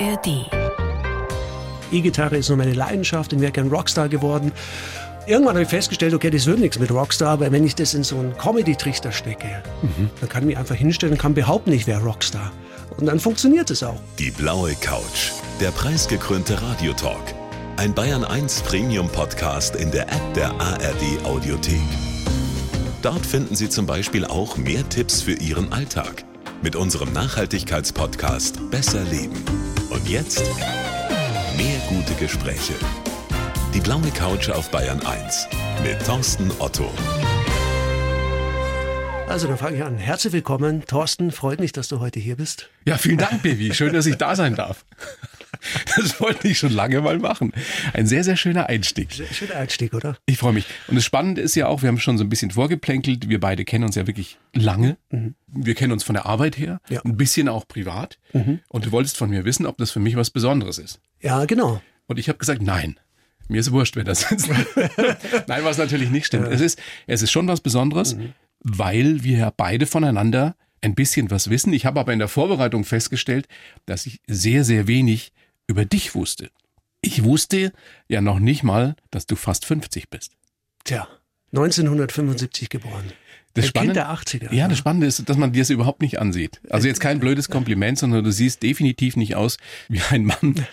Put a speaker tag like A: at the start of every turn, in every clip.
A: ARD.
B: E-Gitarre ist nur meine Leidenschaft und wäre gern Rockstar geworden. Irgendwann habe ich festgestellt, okay, das wird nichts mit Rockstar, aber wenn ich das in so einen Comedy-Trichter stecke, dann kann ich mich einfach hinstellen und kann behaupten, ich wäre Rockstar. Und dann funktioniert es auch.
C: Die blaue Couch, der preisgekrönte Radiotalk. Ein Bayern 1 Premium Podcast in der App der ARD Audiothek. Dort finden Sie zum Beispiel auch mehr Tipps für Ihren Alltag mit unserem Nachhaltigkeitspodcast Besser Leben. Und jetzt mehr gute Gespräche. Die blaue Couch auf Bayern 1 mit Thorsten Otto.
B: Also dann fange ich an. Herzlich willkommen, Thorsten. Freut mich, dass du heute hier bist.
D: Ja, vielen Dank, Baby. Schön, dass ich da sein darf. Das wollte ich schon lange mal machen. Ein sehr, sehr schöner Einstieg.
B: Schöner Einstieg, oder?
D: Ich freue mich. Und das Spannende ist ja auch, wir haben schon so ein bisschen vorgeplänkelt. Wir beide kennen uns ja wirklich lange. Wir kennen uns von der Arbeit her,
B: Ja.
D: ein bisschen auch privat. Und du wolltest von mir wissen, ob das für mich was Besonderes ist.
B: Ja, genau.
D: Und ich habe gesagt, nein. Mir ist wurscht, wer das ist. nein, was natürlich nicht stimmt. Es, ist, es ist schon was Besonderes, weil wir ja beide voneinander ein bisschen was wissen. Ich habe aber in der Vorbereitung festgestellt, dass ich sehr, sehr wenig über dich wusste. Ich wusste ja noch nicht mal, dass du fast 50 bist.
B: Tja, 1975 geboren.
D: Das
B: Ein
D: Spannende,
B: Kind der 80er.
D: Ja,
B: ne?
D: das Spannende ist, dass man dir das überhaupt nicht ansieht. Also jetzt kein blödes Kompliment, sondern du siehst definitiv nicht aus wie ein Mann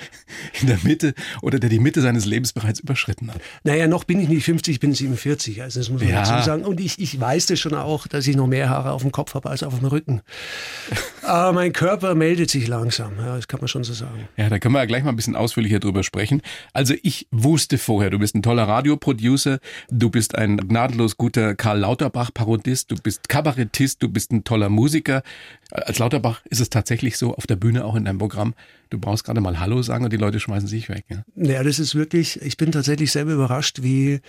D: in der Mitte oder der die Mitte seines Lebens bereits überschritten hat.
B: Naja, noch bin ich nicht 50, ich bin 47. Also das muss man
D: Ja.
B: dazu sagen. Und ich, ich weiß das schon auch, dass ich noch mehr Haare auf dem Kopf habe als auf dem Rücken. Aber mein Körper meldet sich langsam. Ja, das kann man schon so sagen.
D: Ja, da können wir ja gleich mal ein bisschen ausführlicher drüber sprechen. Also ich wusste vorher, du bist ein toller Radioproducer, du bist ein gnadenlos guter Karl Lauterbach-Parodist, du bist Kabarettist, du bist ein toller Musiker. Als Lauterbach ist es tatsächlich so, auf der Bühne auch in deinem Programm, du brauchst gerade mal Hallo sagen und die Leute schmeißen sich weg. Ja?
B: Ja, das ist wirklich, ich bin tatsächlich selber überrascht, wie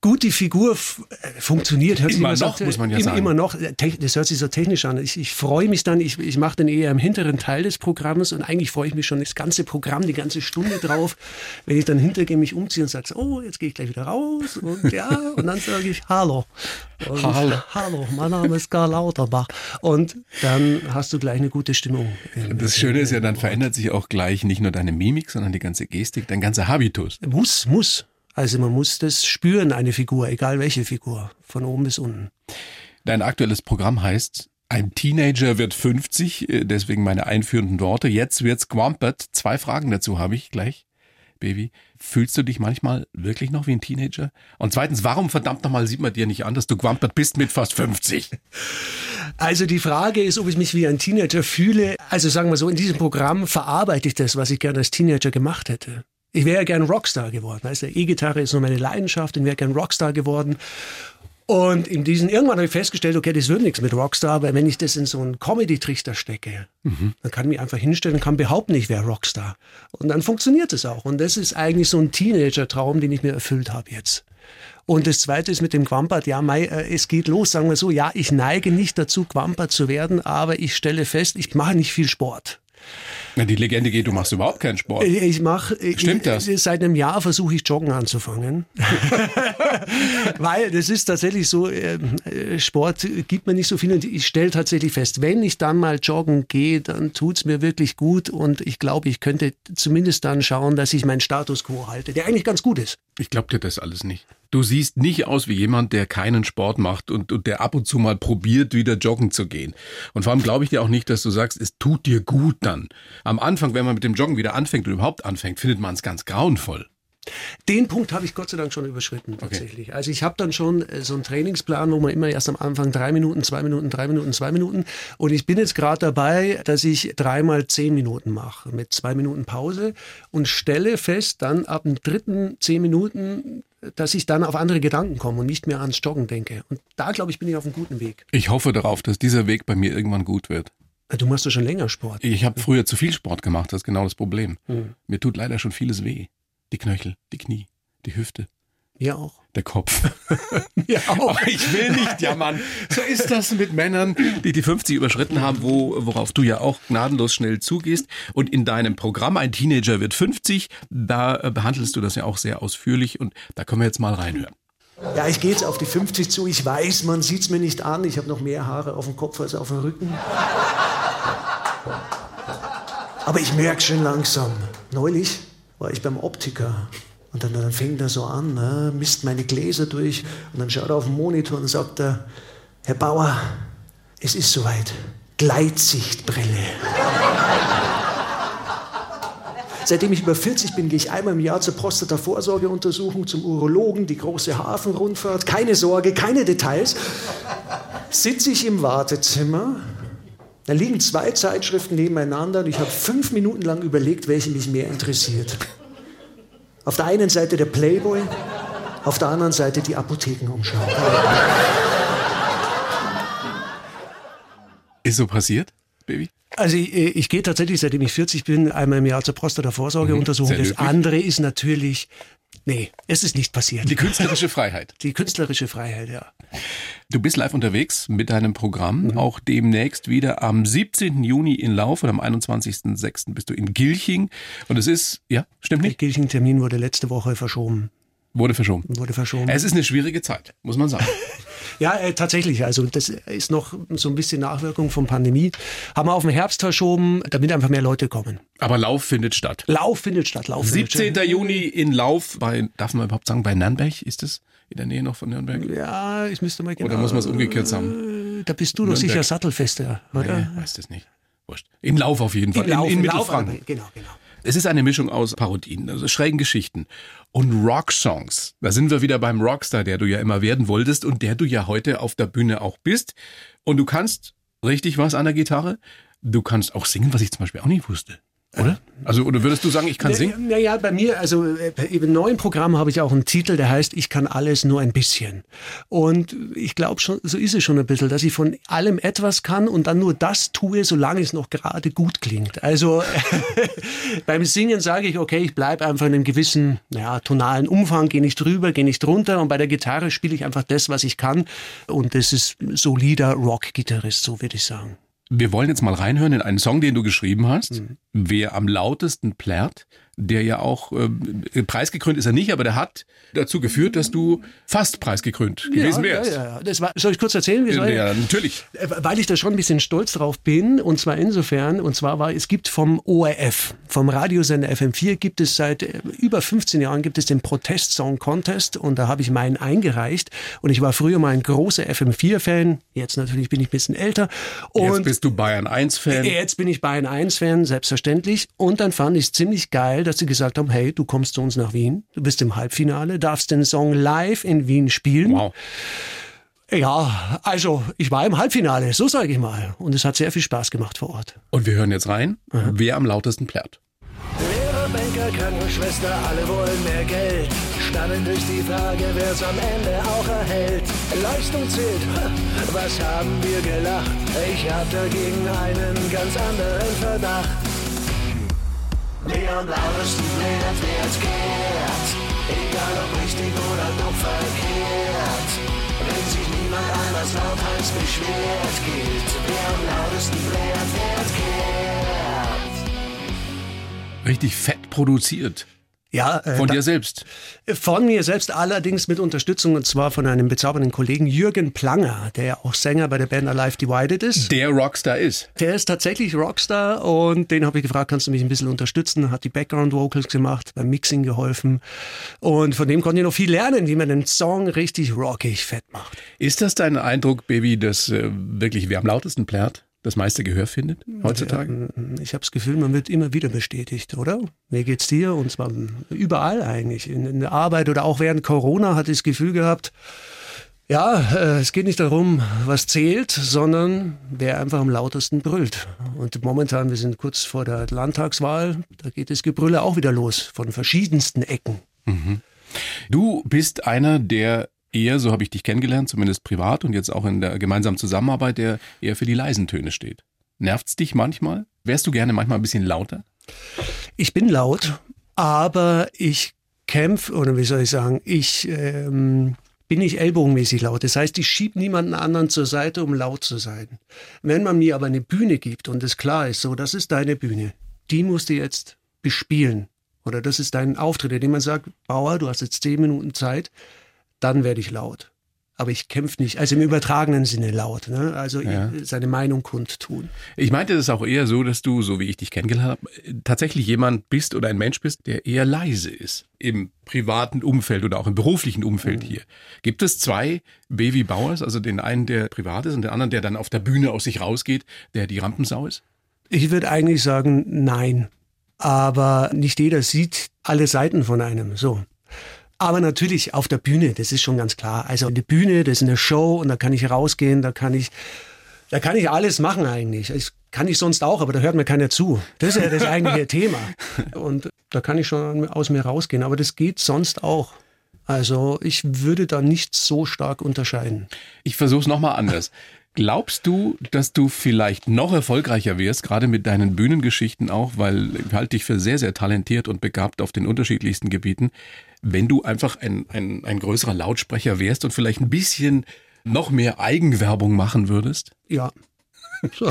B: gut die Figur äh, funktioniert. Hört
D: Immer noch, muss man ja
B: immer,
D: sagen.
B: Immer noch, Äh, das hört sich so technisch an. Ich, ich freue mich dann, ich, ich mache dann eher im hinteren Teil des Programms und eigentlich freue ich mich schon das ganze Programm, die ganze Stunde drauf, wenn ich dann hintergehe, mich umziehe und sage, oh, jetzt gehe ich gleich wieder raus und ja, und dann sage ich Hallo. Und,
D: Hallo.
B: Hallo, mein Name ist Karl Lauterbach. Und dann hast du gleich eine gute Stimmung.
D: Das Schöne ist ja, dann verändert sich auch gleich nicht nur deine Mimik, sondern die ganze Gestik, dein ganzer Habitus.
B: Muss, muss. Also man muss das spüren, eine Figur, egal welche Figur, von oben bis unten.
D: Dein aktuelles Programm heißt Ein Teenager wird 50, äh, deswegen meine einführenden Worte. Jetzt wird's Gwampert. Zwei Fragen dazu habe ich gleich, Baby. Fühlst du dich manchmal wirklich noch wie ein Teenager? Und zweitens, warum verdammt nochmal sieht man dir nicht an, dass du Gwampert bist mit fast 50?
B: Also die Frage ist, ob ich mich wie ein Teenager fühle. Also sagen wir so, in diesem Programm verarbeite ich das, was ich gerne als Teenager gemacht hätte. Ich wäre ja gern Rockstar geworden. Also E-Gitarre ist nur meine Leidenschaft und wäre gern Rockstar geworden. Und in diesen, irgendwann habe ich festgestellt, okay, das wird nichts mit Rockstar, aber wenn ich das in so einen Comedy-Trichter stecke, dann kann ich mich einfach hinstellen und kann behaupten, ich wäre Rockstar. Und dann funktioniert es auch. Und das ist eigentlich so ein Teenager-Traum, den ich mir erfüllt habe jetzt. Und das zweite ist mit dem Quampert, ja, Mai, äh, es geht los, sagen wir so, ja, ich neige nicht dazu, Quampert zu werden, aber ich stelle fest, ich mache nicht viel Sport.
D: Na, die Legende geht, du machst überhaupt keinen Sport.
B: Ich- mache
D: Stimmt das?
B: Seit einem Jahr versuche ich Joggen anzufangen, weil das ist tatsächlich so. ähm, äh, Sport gibt mir nicht so viel und ich stelle tatsächlich fest, wenn ich dann mal joggen gehe, dann tut's mir wirklich gut und ich glaube, ich könnte zumindest dann schauen, dass ich meinen Status quo halte, der eigentlich ganz gut ist.
D: Ich glaub dir das alles nicht. Du siehst nicht aus wie jemand, der keinen Sport macht und, und der ab und zu mal probiert, wieder joggen zu gehen. Und vor allem glaube ich dir auch nicht, dass du sagst, es tut dir gut dann. Am Anfang, wenn man mit dem Joggen wieder anfängt und überhaupt anfängt, findet man es ganz grauenvoll.
B: Den Punkt habe ich Gott sei Dank schon überschritten tatsächlich. Also ich habe dann schon äh, so einen Trainingsplan, wo man immer erst am Anfang drei Minuten, zwei Minuten, drei Minuten, zwei Minuten. Und ich bin jetzt gerade dabei, dass ich dreimal zehn Minuten mache mit zwei Minuten Pause und stelle fest, dann ab dem dritten zehn Minuten, dass ich dann auf andere Gedanken komme und nicht mehr ans Joggen denke. Und da glaube ich bin ich auf einem guten Weg.
D: Ich hoffe darauf, dass dieser Weg bei mir irgendwann gut wird.
B: Du machst doch schon länger Sport.
D: Ich habe früher zu viel Sport gemacht, das ist genau das Problem. Mir tut leider schon vieles weh. Die Knöchel, die Knie, die Hüfte,
B: Mir auch.
D: der Kopf.
B: Mir auch.
D: Aber ich will nicht jammern. So ist das mit Männern, die die 50 überschritten haben, wo, worauf du ja auch gnadenlos schnell zugehst. Und in deinem Programm Ein Teenager wird 50, da äh, behandelst du das ja auch sehr ausführlich und da können wir jetzt mal reinhören.
B: Ja, ich gehe jetzt auf die 50 zu. Ich weiß, man sieht's mir nicht an. Ich habe noch mehr Haare auf dem Kopf als auf dem Rücken. Aber ich merke schon langsam. Neulich war ich beim Optiker und dann, dann fängt er so an, ne, misst meine Gläser durch und dann schaut er auf den Monitor und sagt er, Herr Bauer, es ist soweit. Gleitsichtbrille. Seitdem ich über 40 bin, gehe ich einmal im Jahr zur Prostata-Vorsorgeuntersuchung, zum Urologen, die große Hafenrundfahrt. Keine Sorge, keine Details. Sitze ich im Wartezimmer, da liegen zwei Zeitschriften nebeneinander und ich habe fünf Minuten lang überlegt, welche mich mehr interessiert. Auf der einen Seite der Playboy, auf der anderen Seite die Apothekenumschau.
D: Ist so passiert, Baby?
B: Also ich, ich, gehe tatsächlich, seitdem ich 40 bin, einmal im Jahr zur Prostata-Vorsorgeuntersuchung. Mhm, das andere ist natürlich, nee, es ist nicht passiert.
D: Die künstlerische Freiheit.
B: Die künstlerische Freiheit, ja.
D: Du bist live unterwegs mit deinem Programm, mhm. auch demnächst wieder am 17. Juni in Lauf und am 21.06. bist du in Gilching. Und es ist, ja, stimmt nicht?
B: Der Gilching-Termin wurde letzte Woche verschoben.
D: Wurde verschoben.
B: Wurde verschoben.
D: Es ist eine schwierige Zeit, muss man sagen.
B: ja, äh, tatsächlich. Also das ist noch so ein bisschen Nachwirkung von Pandemie. Haben wir auf den Herbst verschoben, damit einfach mehr Leute kommen.
D: Aber Lauf findet statt.
B: Lauf findet statt. Lauf
D: 17. Statt. Juni in Lauf bei, darf man überhaupt sagen, bei Nürnberg ist es? In der Nähe noch von Nürnberg?
B: Ja, ich müsste mal
D: genau. Oder muss man es umgekehrt sagen?
B: Da bist du doch sicher sattelfester, oder?
D: Nee, weiß das nicht. Wurscht. In Lauf auf jeden Fall.
B: In, Lauf,
D: in, in,
B: in Mittelfranken. Genau, genau.
D: Es ist eine Mischung aus Parodien, also schrägen Geschichten und Rocksongs. Da sind wir wieder beim Rockstar, der du ja immer werden wolltest und der du ja heute auf der Bühne auch bist. Und du kannst richtig was an der Gitarre. Du kannst auch singen, was ich zum Beispiel auch nicht wusste. Oder? Also, oder würdest du sagen, ich kann singen?
B: Naja, bei mir, also äh, im neuen Programm habe ich auch einen Titel, der heißt Ich kann alles nur ein bisschen. Und ich glaube schon, so ist es schon ein bisschen, dass ich von allem etwas kann und dann nur das tue, solange es noch gerade gut klingt. Also beim Singen sage ich, okay, ich bleibe einfach in einem gewissen ja, tonalen Umfang, gehe nicht drüber, gehe nicht drunter und bei der Gitarre spiele ich einfach das, was ich kann. Und das ist solider Rock-Gitarrist, so würde ich sagen.
D: Wir wollen jetzt mal reinhören in einen Song, den du geschrieben hast. Mhm. Wer am lautesten plärrt, der ja auch äh, preisgekrönt ist er nicht, aber der hat dazu geführt, dass du fast preisgekrönt ja, gewesen wärst.
B: Ja, ja, das war, soll ich kurz erzählen?
D: Wie ja, ja, natürlich.
B: Äh, weil ich da schon ein bisschen stolz drauf bin und zwar insofern, und zwar war, es gibt vom ORF, vom Radiosender FM4 gibt es seit äh, über 15 Jahren gibt es den Protest Song Contest und da habe ich meinen eingereicht und ich war früher mal ein großer FM4-Fan, jetzt natürlich bin ich ein bisschen älter. Und
D: jetzt bist du Bayern 1-Fan.
B: Jetzt bin ich Bayern 1-Fan, selbstverständlich und dann fand ich es ziemlich geil, dass sie gesagt haben, hey, du kommst zu uns nach Wien, du bist im Halbfinale, darfst den Song live in Wien spielen. Wow. Ja, also ich war im Halbfinale, so sage ich mal. Und es hat sehr viel Spaß gemacht vor Ort.
D: Und wir hören jetzt rein, Aha. wer am lautesten plärrt.
A: Lehrer, Banker, Krankenschwester, alle wollen mehr Geld. Spannend ist die Frage, wer es am Ende auch erhält. Leistung zählt, was haben wir gelacht? Ich hab dagegen einen ganz anderen Verdacht. Leon Lautesten lehrt, wer es kehrt. Egal ob richtig oder dumm verkehrt. Wenn sich niemand anders lauthals beschwert, gilt, wer am lautesten lehrt, wer es
D: kehrt. Richtig fett produziert.
B: Ja,
D: äh, von dir selbst.
B: Von mir selbst allerdings mit Unterstützung und zwar von einem bezaubernden Kollegen Jürgen Planger, der ja auch Sänger bei der Band Alive Divided ist.
D: Der Rockstar ist.
B: Der ist tatsächlich Rockstar und den habe ich gefragt, kannst du mich ein bisschen unterstützen? Hat die Background Vocals gemacht, beim Mixing geholfen und von dem konnte ich noch viel lernen, wie man den Song richtig rockig fett macht.
D: Ist das dein Eindruck, Baby, dass äh, wirklich wer am lautesten plärt? Das meiste Gehör findet heutzutage?
B: Ich habe das Gefühl, man wird immer wieder bestätigt, oder? Mir geht's dir und zwar überall eigentlich. In, in der Arbeit oder auch während Corona hatte ich das Gefühl gehabt, ja, äh, es geht nicht darum, was zählt, sondern wer einfach am lautesten brüllt. Und momentan, wir sind kurz vor der Landtagswahl, da geht das Gebrülle auch wieder los von verschiedensten Ecken. Mhm.
D: Du bist einer, der eher, so habe ich dich kennengelernt, zumindest privat und jetzt auch in der gemeinsamen Zusammenarbeit, der eher für die leisen Töne steht. Nervt's dich manchmal? Wärst du gerne manchmal ein bisschen lauter?
B: Ich bin laut, aber ich kämpfe, oder wie soll ich sagen, ich ähm, bin nicht ellbogenmäßig laut. Das heißt, ich schiebe niemanden anderen zur Seite, um laut zu sein. Wenn man mir aber eine Bühne gibt und es klar ist, so, das ist deine Bühne, die musst du jetzt bespielen. Oder das ist dein Auftritt, indem man sagt, Bauer, du hast jetzt zehn Minuten Zeit, dann werde ich laut. aber ich kämpfe nicht, also im übertragenen Sinne laut, ne? also
D: Ja.
B: seine Meinung kundtun.
D: Ich meinte das auch eher so, dass du, so wie ich dich kennengelernt habe, tatsächlich jemand bist oder ein Mensch bist, der eher leise ist. Im privaten Umfeld oder auch im beruflichen Umfeld hier. Gibt es zwei Baby Bauers, also den einen, der privat ist und den anderen, der dann auf der Bühne aus sich rausgeht, der die Rampensau ist?
B: Ich würde eigentlich sagen, nein. Aber nicht jeder sieht alle Seiten von einem. So. Aber natürlich auf der Bühne, das ist schon ganz klar. Also eine Bühne, das ist eine Show und da kann ich rausgehen, da kann ich, da kann ich alles machen eigentlich. Das kann ich sonst auch, aber da hört mir keiner zu. Das ist ja das eigentliche Thema. Und da kann ich schon aus mir rausgehen. Aber das geht sonst auch. Also ich würde da nicht so stark unterscheiden.
D: Ich versuche es nochmal anders. Glaubst du, dass du vielleicht noch erfolgreicher wirst, gerade mit deinen Bühnengeschichten auch, weil ich halte dich für sehr, sehr talentiert und begabt auf den unterschiedlichsten Gebieten, wenn du einfach ein, ein, ein größerer Lautsprecher wärst und vielleicht ein bisschen noch mehr Eigenwerbung machen würdest?
B: Ja. So.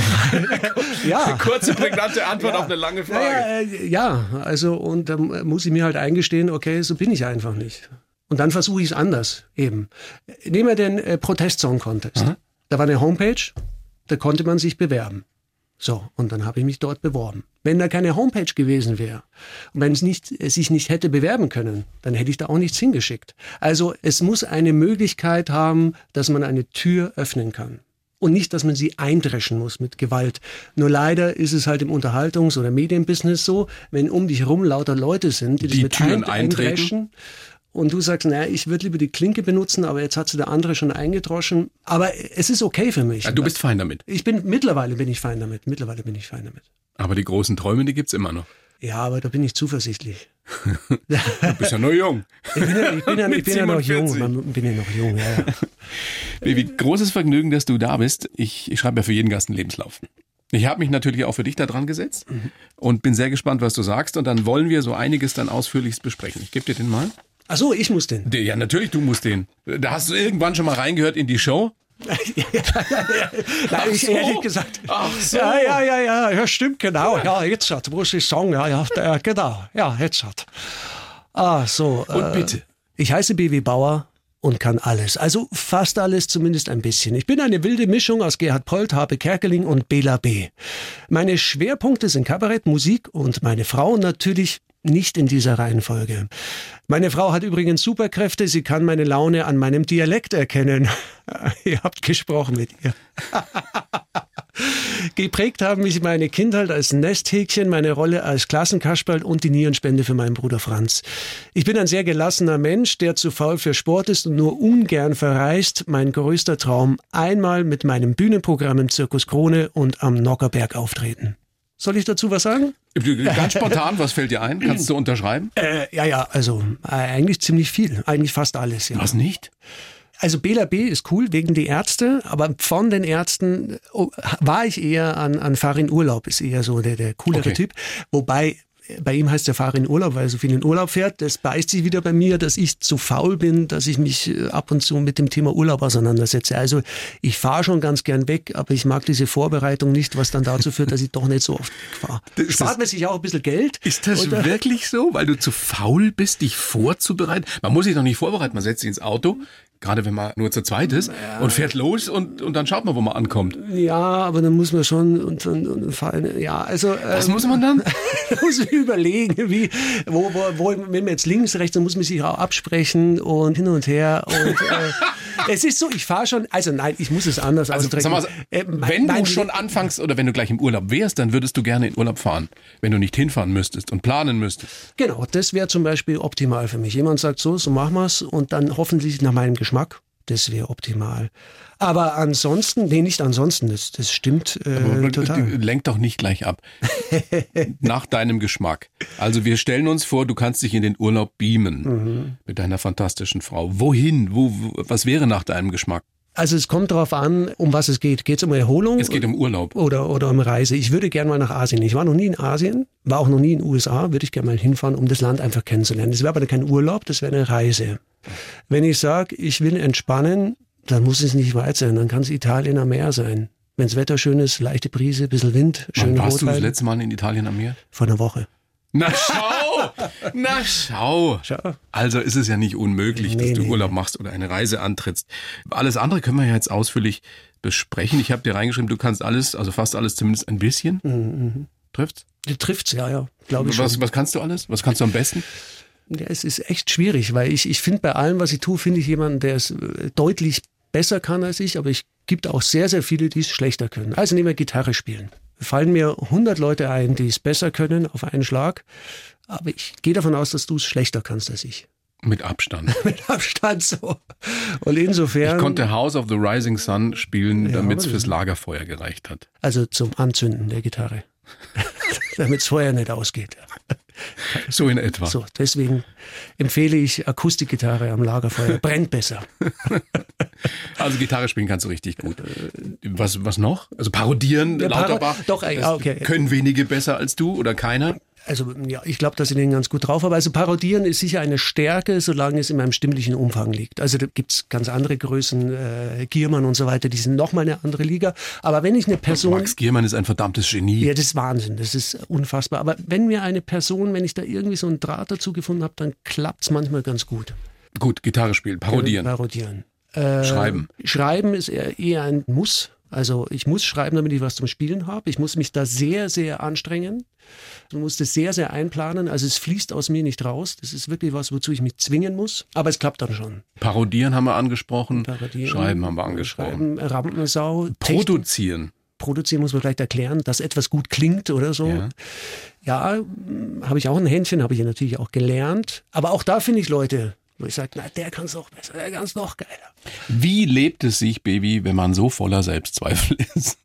B: ja.
D: Kurze, prägnante Antwort auf eine lange Frage.
B: Naja, äh, ja, also und dann muss ich mir halt eingestehen, okay, so bin ich einfach nicht. Und dann versuche ich es anders eben. Nehmen wir den äh, Protest-Song Contest.
D: Aha.
B: Da war eine Homepage, da konnte man sich bewerben. So, und dann habe ich mich dort beworben. Wenn da keine Homepage gewesen wäre und wenn es nicht, es sich nicht hätte bewerben können, dann hätte ich da auch nichts hingeschickt. Also es muss eine Möglichkeit haben, dass man eine Tür öffnen kann. Und nicht, dass man sie eindreschen muss mit Gewalt. Nur leider ist es halt im Unterhaltungs- oder Medienbusiness so, wenn um dich herum lauter Leute sind, die,
D: Die
B: das mit
D: Türen
B: eindreschen, und du sagst, naja, ich würde lieber die Klinke benutzen, aber jetzt hat sie der andere schon eingedroschen. Aber es ist okay für mich.
D: Ja, du bist fein damit.
B: ich bin, mittlerweile bin ich fein damit. Mittlerweile bin ich fein damit.
D: Aber die großen Träume, die gibt's immer noch.
B: Ja, aber da bin ich zuversichtlich.
D: Du bist ja nur jung.
B: Ich bin ja, ich bin ja, ich bin ja noch jung.
D: 47.
B: Man bin ja noch jung, ja, ja.
D: Baby, großes Vergnügen, dass du da bist. Ich, ich schreibe ja für jeden Gast einen Lebenslauf. Ich habe mich natürlich auch für dich da dran gesetzt und bin sehr gespannt, was du sagst. Und dann wollen wir so einiges dann ausführlichst besprechen. Ich gebe dir den mal.
B: Ach so, ich muss den.
D: Ja, natürlich, du musst den. Da hast du irgendwann schon mal reingehört in die Show.
B: Nein, ich
D: so.
B: ehrlich gesagt.
D: Ach so.
B: Ja, ja, ja, ja, ja, stimmt, genau. Ja, jetzt hat, muss ich sagen, ja, ja, der, genau. Ja, jetzt hat. Ah, so.
D: Und bitte.
B: Ich heiße BW Bauer und kann alles. Also fast alles, zumindest ein bisschen. Ich bin eine wilde Mischung aus Gerhard Polt, Habe Kerkeling und Bela B. Meine Schwerpunkte sind Kabarett, Musik und meine Frau natürlich nicht in dieser Reihenfolge. Meine Frau hat übrigens Superkräfte. Sie kann meine Laune an meinem Dialekt erkennen. Ihr habt gesprochen mit ihr. Geprägt haben mich meine Kindheit als Nesthäkchen, meine Rolle als Klassenkasperl und die Nierenspende für meinen Bruder Franz. Ich bin ein sehr gelassener Mensch, der zu faul für Sport ist und nur ungern verreist. Mein größter Traum, einmal mit meinem Bühnenprogramm im Zirkus Krone und am Nockerberg auftreten. Soll ich dazu was sagen?
D: Ganz spontan, was fällt dir ein? Kannst du unterschreiben?
B: Äh, ja, ja, also äh, eigentlich ziemlich viel. Eigentlich fast alles, ja.
D: Was nicht?
B: Also Bela B ist cool wegen die Ärzte, aber von den Ärzten oh, war ich eher an, an Farin Urlaub, ist eher so der, der coolere
D: Okay.
B: Typ. Wobei äh, bei ihm heißt der Farin Urlaub, weil er so viel in Urlaub fährt. Das beißt sich wieder bei mir, dass ich zu faul bin, dass ich mich äh, ab und zu mit dem Thema Urlaub auseinandersetze. Also ich fahre schon ganz gern weg, aber ich mag diese Vorbereitung nicht, was dann dazu führt, dass ich doch nicht so oft wegfahre.
D: Ist-
B: Spart man sich auch ein bisschen Geld.
D: Ist das
B: äh,
D: wirklich so? Weil du zu faul bist, dich vorzubereiten? Man muss sich doch nicht vorbereiten. Man setzt sich ins Auto, gerade wenn man nur zu zweit ist, und fährt los und, und dann schaut man, wo man ankommt.
B: Ja, aber dann muss man schon und, und, und fallen. Ja, also
D: Was
B: ähm,
D: muss man dann?
B: muss man überlegen, wie, wo, wo, wo, wenn man jetzt links, rechts, dann muss man sich auch absprechen und hin und her. Und äh, es ist so, ich fahre schon, also nein, ich muss es anders
D: Also,
B: ausdrücken.
D: mal,
B: Äh, mein-
D: wenn
B: mein
D: du schon anfängst oder wenn du gleich im Urlaub wärst, dann würdest du gerne in Urlaub fahren, wenn du nicht hinfahren müsstest und planen müsstest.
B: Genau, das wäre zum Beispiel optimal für mich. Jemand sagt so, so machen wir's und dann hoffentlich nach meinem Geschmack. Das wäre optimal. Aber ansonsten, nee, nicht ansonsten, das, das stimmt äh, total.
D: Lenk doch nicht gleich ab. Nach deinem Geschmack. Also wir stellen uns vor, du kannst dich in den Urlaub beamen
B: Mhm.
D: mit deiner fantastischen Frau. Wohin? Wo, wo, was wäre nach deinem Geschmack?
B: Also es kommt darauf an, um was es geht. Geht es um Erholung?
D: Es geht um Urlaub.
B: oder, oder um Reise. Ich würde gerne mal nach Asien. Ich war noch nie in Asien, war auch noch nie in den USA, würde ich gerne mal hinfahren, um das Land einfach kennenzulernen. Das wäre aber kein Urlaub, das wäre eine Reise. Wenn ich sage, ich will entspannen, dann muss es nicht weit sein, dann kann es Italien am Meer sein. Wenn das Wetter schön ist, leichte Brise, bisschen Wind,
D: Wann
B: schöne
D: warst du das
B: Rotwein.
D: letzte Mal in Italien am Meer?
B: Vor einer Woche.
D: Na schau! Na, schau.
B: Schau.
D: Also ist es ja nicht unmöglich,
B: Nee,
D: dass du
B: nee,
D: Urlaub machst oder eine Reise antrittst. Alles andere können wir ja jetzt ausführlich besprechen. Ich habe dir reingeschrieben, du kannst alles, also fast alles zumindest ein bisschen. Trifft's?
B: Die trifft's, ja, ja, glaube ich
D: Was,
B: schon.
D: was kannst du alles? Was kannst du am besten?
B: Ja, es ist echt schwierig, weil ich, ich finde bei allem, was ich tue, finde ich jemanden, der es äh, deutlich besser kann als ich, aber ich gibt auch sehr, sehr viele, die es schlechter können. Also nehmen wir Gitarre spielen. Fallen mir 100 Leute ein, die es besser können auf einen Schlag, aber ich gehe davon aus, dass du es schlechter kannst als ich.
D: Mit Abstand.
B: Mit Abstand so. Und insofern,
D: Ich konnte House of the Rising Sun spielen,
B: Ja,
D: damit es
B: das-
D: fürs Lagerfeuer gereicht hat.
B: also zum Anzünden der Gitarre, damit es Feuer nicht ausgeht.
D: So in etwa.
B: So, deswegen empfehle ich Akustikgitarre am Lagerfeuer. Brennt besser.
D: Also Gitarre spielen kannst du richtig gut. Was, was noch? Also parodieren,
B: Ja, Paro-
D: Lauterbach.
B: doch, äh,
D: das
B: okay.
D: Können wenige besser als du oder keiner?
B: Also ja, ich glaube, dass ich den ganz gut drauf habe. Also parodieren ist sicher eine Stärke, solange es in meinem stimmlichen Umfang liegt. Also da gibt's ganz andere Größen, äh, Giermann und so weiter, die sind nochmal eine andere Liga. Aber wenn ich eine Person...
D: Max Giermann ist ein verdammtes Genie.
B: Ja, das ist Wahnsinn, das ist unfassbar. Aber wenn mir eine Person, wenn ich da irgendwie so einen Draht dazu gefunden habe, dann klappt's manchmal ganz gut.
D: Gut, Gitarre spielen, parodieren,
B: Parodieren. Äh,
D: schreiben.
B: Schreiben ist eher, eher ein Muss. Also ich muss schreiben, damit ich was zum Spielen habe. Ich muss mich da sehr, sehr anstrengen. Ich muss das sehr, sehr einplanen. Also es fließt aus mir nicht raus. Das ist wirklich was, wozu ich mich zwingen muss. Aber es klappt dann schon.
D: Parodieren haben wir angesprochen.
B: Parodieren,
D: Schreiben haben wir angesprochen.
B: Schreiben, Rampensau.
D: Produzieren.
B: Produzieren muss man vielleicht erklären, dass etwas gut klingt oder so.
D: Ja.
B: Ja, mh, habe ich auch ein Händchen, habe ich natürlich auch gelernt. Aber auch da finde ich Leute, wo ich sage, na, der kann es noch besser, der kann es noch geiler.
D: Wie lebt es sich, Baby, wenn man so voller Selbstzweifel ist?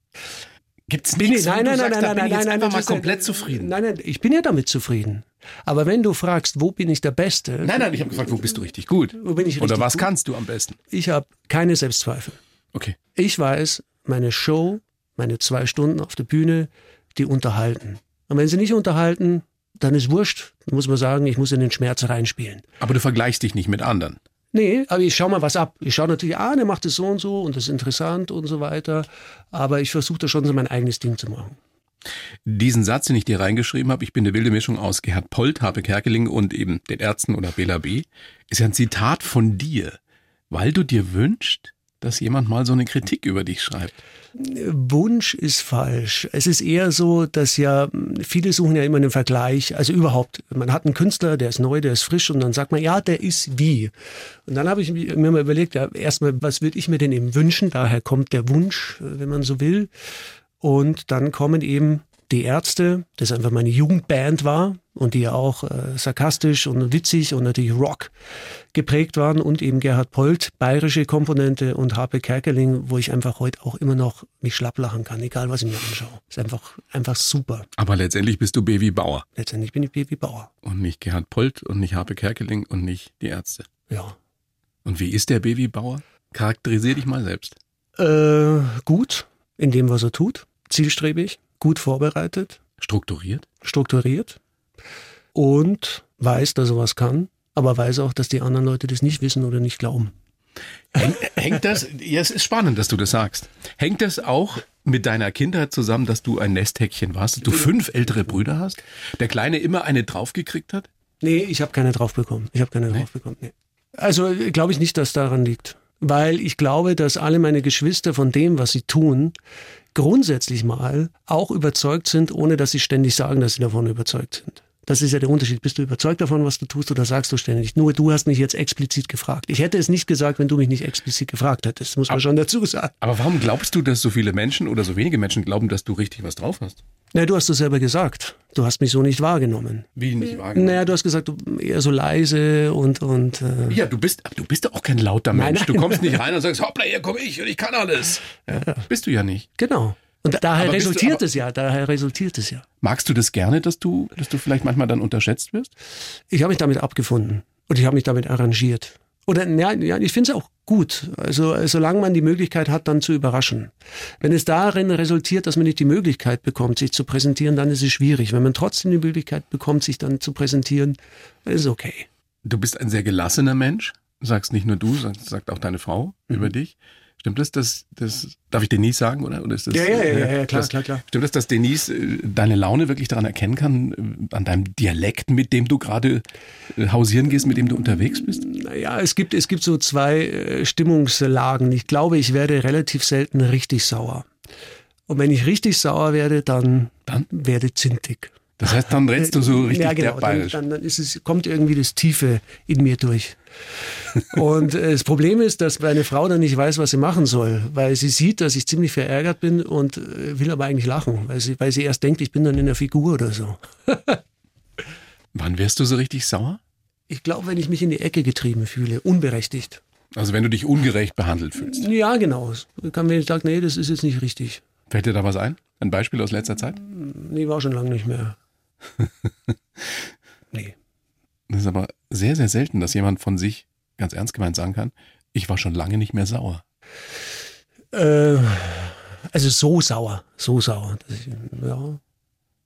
D: Gibt's
B: Bin
D: nichts,
B: nein, nein, nein, nein, nein, nein, nein,
D: mal
B: ist-
D: komplett zufrieden.
B: Nein, nein, ich bin ja damit zufrieden. Aber wenn du fragst, wo bin ich der Beste?
D: Nein, nein, ich habe gefragt, wo bist du richtig gut?
B: Wo bin ich
D: Oder
B: richtig
D: was
B: gut?
D: kannst du am besten?
B: Ich habe keine Selbstzweifel.
D: Okay.
B: Ich weiß, meine Show, meine zwei Stunden auf der Bühne, die unterhalten. Und wenn sie nicht unterhalten, dann ist wurscht. Dann muss man sagen, ich muss in den Schmerz reinspielen.
D: Aber du vergleichst dich nicht mit anderen.
B: Nee, aber ich schaue mal was ab. Ich schaue natürlich, ah, der macht es so und so und das ist interessant und so weiter. Aber ich versuche da schon so mein eigenes Ding zu machen.
D: Diesen Satz, den ich dir reingeschrieben habe, ich bin eine wilde Mischung aus Gerhard Polt, Habe Kerkeling und eben den Ärzten oder Bela B., ist ja ein Zitat von dir, weil du dir wünschst, dass jemand mal so eine Kritik über dich schreibt.
B: Wunsch ist falsch. Es ist eher so, dass ja viele suchen ja immer einen Vergleich. Also überhaupt, man hat einen Künstler, der ist neu, der ist frisch und dann sagt man, ja, der ist wie. Und dann habe ich mir mal überlegt, ja, erstmal, was würde ich mir denn eben wünschen? Daher kommt der Wunsch, äh, wenn man so will. Und dann kommen eben die Ärzte, das einfach meine Jugendband war und die ja auch äh, sarkastisch und witzig und natürlich Rock geprägt waren und eben Gerhard Polt, bayerische Komponente und Harpe Kerkeling, wo ich einfach heute auch immer noch mich schlapp lachen kann, egal was ich mir anschaue. Ist einfach, einfach super.
D: Aber letztendlich bist du Baby Bauer
B: Letztendlich bin ich Baby Bauer.
D: und nicht Gerhard Polt und nicht Habe Kerkeling und nicht die Ärzte.
B: Ja.
D: Und wie ist der Baby Bauer? Charakterisier dich mal selbst.
B: Äh, gut in dem, was er tut, zielstrebig, gut vorbereitet,
D: Strukturiert?
B: strukturiert und weiß, dass er was kann, aber weiß auch, dass die anderen Leute das nicht wissen oder nicht glauben.
D: Hängt, das, ja, es ist spannend, dass du das sagst. Hängt das auch mit deiner Kindheit zusammen, dass du ein Nesthäkchen warst, dass du fünf ältere Brüder hast? Der Kleine immer eine draufgekriegt hat?
B: Nee, ich habe keine drauf bekommen. Ich habe keine drauf bekommen. Nee. Also glaube ich nicht, dass daran liegt. Weil ich glaube, dass alle meine Geschwister von dem, was sie tun, grundsätzlich mal auch überzeugt sind, ohne dass sie ständig sagen, dass sie davon überzeugt sind. Das ist ja der Unterschied. Bist du überzeugt davon, was du tust, oder sagst du ständig? Nur du hast mich jetzt explizit gefragt. Ich hätte es nicht gesagt, wenn du mich nicht explizit gefragt hättest. Muss man schon dazu sagen.
D: Aber warum glaubst du, dass so viele Menschen oder so wenige Menschen glauben, dass du richtig was drauf hast?
B: Na, du hast es selber gesagt. Du hast mich so nicht wahrgenommen.
D: Wie nicht wahrgenommen?
B: Naja, du hast gesagt, du eher so leise und, und äh,
D: Ja, du bist, du bist doch auch kein lauter
B: Nein,
D: Mensch. Du
B: nein.
D: kommst nicht rein und sagst, hoppla, hier komme ich und ich kann alles. Ja, bist du ja nicht.
B: Genau. Und da- daher
D: du-
B: resultiert
D: aber-
B: es ja, daher resultiert es ja.
D: Magst du das gerne, dass du, dass du vielleicht manchmal dann unterschätzt wirst?
B: Ich habe mich damit abgefunden und ich habe mich damit arrangiert. Oder ja, ja ich finde es auch gut. Also solange man die Möglichkeit hat, dann zu überraschen. Wenn es darin resultiert, dass man nicht die Möglichkeit bekommt, sich zu präsentieren, dann ist es schwierig. Wenn man trotzdem die Möglichkeit bekommt, sich dann zu präsentieren, dann ist es okay.
D: Du bist ein sehr gelassener Mensch, sagst nicht nur du, sagt, sagt auch deine Frau über dich. Stimmt das, dass das darf ich Denise sagen oder, oder ist das?
B: Ja, ja, ja, ja, klar,
D: das,
B: klar, klar.
D: Stimmt das, dass Denise äh, deine Laune wirklich daran erkennen kann, äh, an deinem Dialekt, mit dem du gerade äh, hausieren gehst, mit dem du unterwegs bist?
B: Naja, es gibt, es gibt so zwei Stimmungslagen. Ich glaube, ich werde relativ selten richtig sauer. Und wenn ich richtig sauer werde, dann,
D: Dann?
B: werde zintig.
D: Das heißt, dann rennst du so richtig
B: ja, genau.
D: bayerisch.
B: dann, dann ist es, kommt irgendwie das Tiefe in mir durch. Und äh, das Problem ist, dass meine Frau dann nicht weiß, was sie machen soll, weil sie sieht, dass ich ziemlich verärgert bin und äh, will aber eigentlich lachen, weil sie, weil sie erst denkt, ich bin dann in der Figur oder so.
D: Wann wärst du so richtig sauer?
B: Ich glaube, wenn ich mich in die Ecke getrieben fühle, unberechtigt.
D: Also wenn du dich ungerecht behandelt fühlst.
B: Ja, genau. Kann wenn ich sage, nee, das ist jetzt nicht richtig.
D: Fällt dir da was ein? Ein Beispiel aus letzter Zeit?
B: Nee, war schon lange nicht mehr. nee.
D: Das ist aber sehr, sehr selten, dass jemand von sich ganz ernst gemeint sagen kann, ich war schon lange nicht mehr sauer.
B: Äh, also so sauer, so sauer. ich, ja.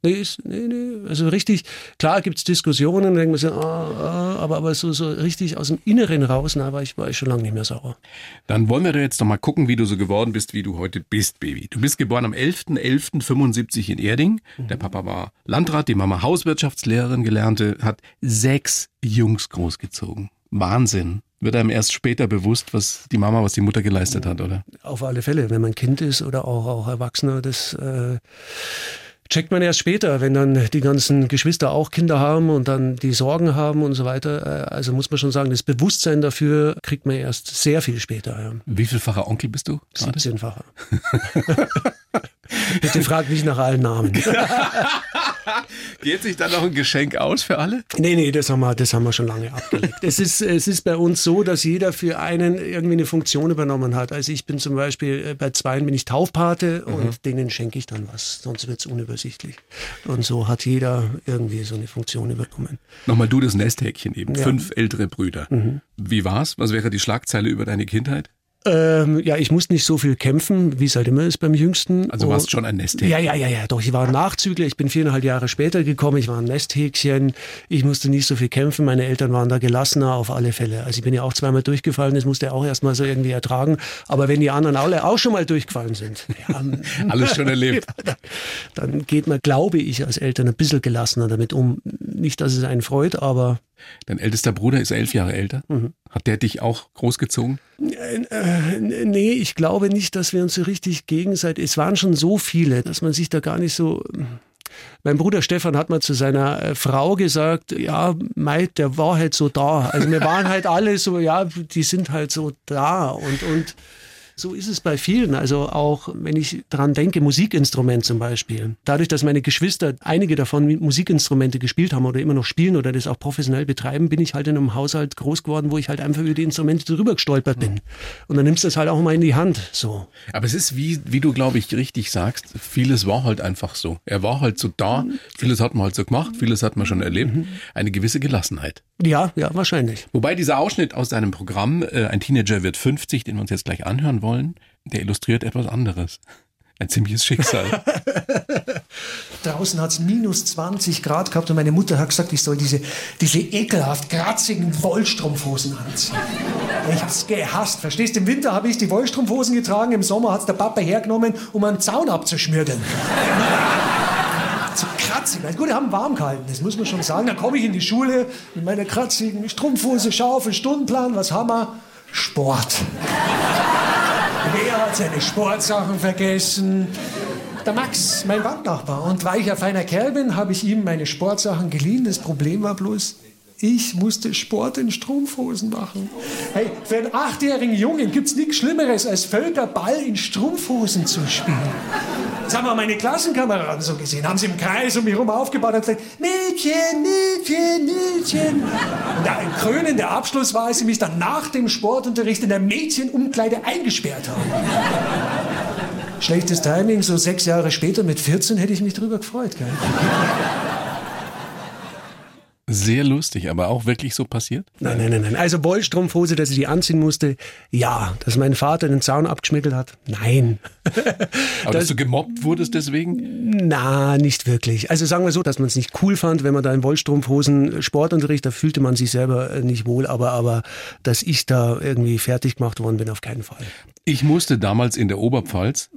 B: Nee, ist, nee, nee. Also richtig, klar gibt's Diskussionen, dann denkt man so, ah, ah, aber, aber so, so richtig aus dem Inneren raus, na, war ich, war ich schon lange nicht mehr sauer.
D: Dann wollen wir doch jetzt noch mal gucken, wie du so geworden bist, wie du heute bist, Baby. Du bist geboren am 11.11.75 in Erding. Der Papa war Landrat, die Mama Hauswirtschaftslehrerin gelernte, hat sechs Jungs großgezogen. Wahnsinn. Wird einem erst später bewusst, was die Mama, was die Mutter geleistet hat, oder?
B: Auf alle Fälle, wenn man Kind ist oder auch, auch Erwachsener, das äh, checkt man erst später, wenn dann die ganzen Geschwister auch Kinder haben und dann die Sorgen haben und so weiter. Äh, Also muss man schon sagen, das Bewusstsein dafür kriegt man erst sehr viel später. Ja.
D: Wie vielfacher Onkel bist du? gerade?
B: 17-facher. Bitte frag nicht nach allen Namen.
D: Geht sich dann noch ein Geschenk aus für alle?
B: Nee, nee, das haben wir, das haben wir schon lange abgelegt. es, ist, es ist bei uns so, dass jeder für einen irgendwie eine Funktion übernommen hat. Also ich bin zum Beispiel, äh, bei zweien bin ich Taufpate und denen schenke ich dann was, sonst wird es unübersichtlich. Und so hat jeder irgendwie so eine Funktion übernommen.
D: Nochmal du das Nesthäkchen eben.
B: Ja.
D: Fünf ältere Brüder. Wie war's? Was wäre die Schlagzeile über deine Kindheit?
B: Ähm, ja, ich musste nicht so viel kämpfen, wie es halt immer ist beim Jüngsten.
D: Also warst schon ein Nesthäkchen.
B: Ja, ja, ja, ja, doch. Ich war ein Nachzügler. Ich bin viereinhalb Jahre später gekommen. Ich war ein Nesthäkchen. Ich musste nicht so viel kämpfen. Meine Eltern waren da gelassener auf alle Fälle. Also ich bin ja auch zweimal durchgefallen. Das musste er auch erstmal so irgendwie ertragen. Aber wenn die anderen alle auch schon mal durchgefallen sind, ja,
D: Alles schon erlebt.
B: dann, dann geht man, glaube ich, als Eltern ein bisschen gelassener damit um. Nicht, dass es einen freut, aber
D: Dein ältester Bruder ist elf Jahre älter. Hat der dich auch großgezogen?
B: Äh, nee, ich glaube nicht, dass wir uns so richtig gegenseitig. Es waren schon so viele, dass man sich da gar nicht so. Mein Bruder Stefan hat mal zu seiner äh, Frau gesagt, ja, Meit, der war halt so da. Also wir waren halt alle so, ja, die sind halt so da und, und so ist es bei vielen. Also auch, wenn ich dran denke, Musikinstrument zum Beispiel. Dadurch, dass meine Geschwister, einige davon Musikinstrumente gespielt haben oder immer noch spielen oder das auch professionell betreiben, bin ich halt in einem Haushalt groß geworden, wo ich halt einfach über die Instrumente drüber gestolpert bin. Und dann nimmst du das halt auch mal in die Hand, so.
D: Aber es ist, wie, wie du, glaube ich, richtig sagst, vieles war halt einfach so. Er war halt so da, vieles hat man halt so gemacht, vieles hat man schon erlebt. Eine gewisse Gelassenheit.
B: Ja, ja, wahrscheinlich.
D: Wobei dieser Ausschnitt aus deinem Programm, äh, ein Teenager wird 50, den wir uns jetzt gleich anhören wollen, der illustriert etwas anderes. Ein ziemliches Schicksal.
E: Draußen hat es minus 20 Grad gehabt und meine Mutter hat gesagt, ich soll diese, diese ekelhaft kratzigen Wollstrumpfhosen anziehen. Ich hab's gehasst, verstehst? Im Winter habe ich die Wollstrumpfhosen getragen, im Sommer hat's der Papa hergenommen, um einen Zaun abzuschmürgeln. So kratzig. Gut, die haben warm gehalten, das muss man schon sagen. Dann komme ich in die Schule mit meiner kratzigen Strumpfhose, schau auf den Stundenplan, was haben wir? Sport. Wer hat seine Sportsachen vergessen? Der Max, mein Wandnachbar. Und weil ich ein feiner Kerl bin, habe ich ihm meine Sportsachen geliehen. Das Problem war bloß, ich musste Sport in Strumpfhosen machen. Hey, für einen achtjährigen Jungen gibt es nichts Schlimmeres, als Völkerball in Strumpfhosen zu spielen. Das haben auch meine Klassenkameraden so gesehen. Haben sie im Kreis um mich herum aufgebaut und gesagt, Mädchen, Mädchen, Mädchen. Und der krönende Abschluss war, als sie mich dann nach dem Sportunterricht in der Mädchenumkleide eingesperrt haben. Schlechtes Timing, so sechs Jahre später mit 14 hätte ich mich drüber gefreut. Gell?
D: Sehr lustig, aber auch wirklich so passiert?
B: Nein, nein, nein, nein. Also Wollstrumpfhose, dass ich die anziehen musste, ja. Dass mein Vater den Zaun abgeschmittelt hat, nein.
D: Aber dass du gemobbt wurdest deswegen?
B: Na, nicht wirklich. Also sagen wir so, dass man es nicht cool fand, wenn man da in Wollstrumpfhosen Sportunterricht, da fühlte man sich selber äh, nicht wohl, aber, aber dass ich da irgendwie fertig gemacht worden bin, auf keinen Fall.
D: Ich musste damals in der Oberpfalz,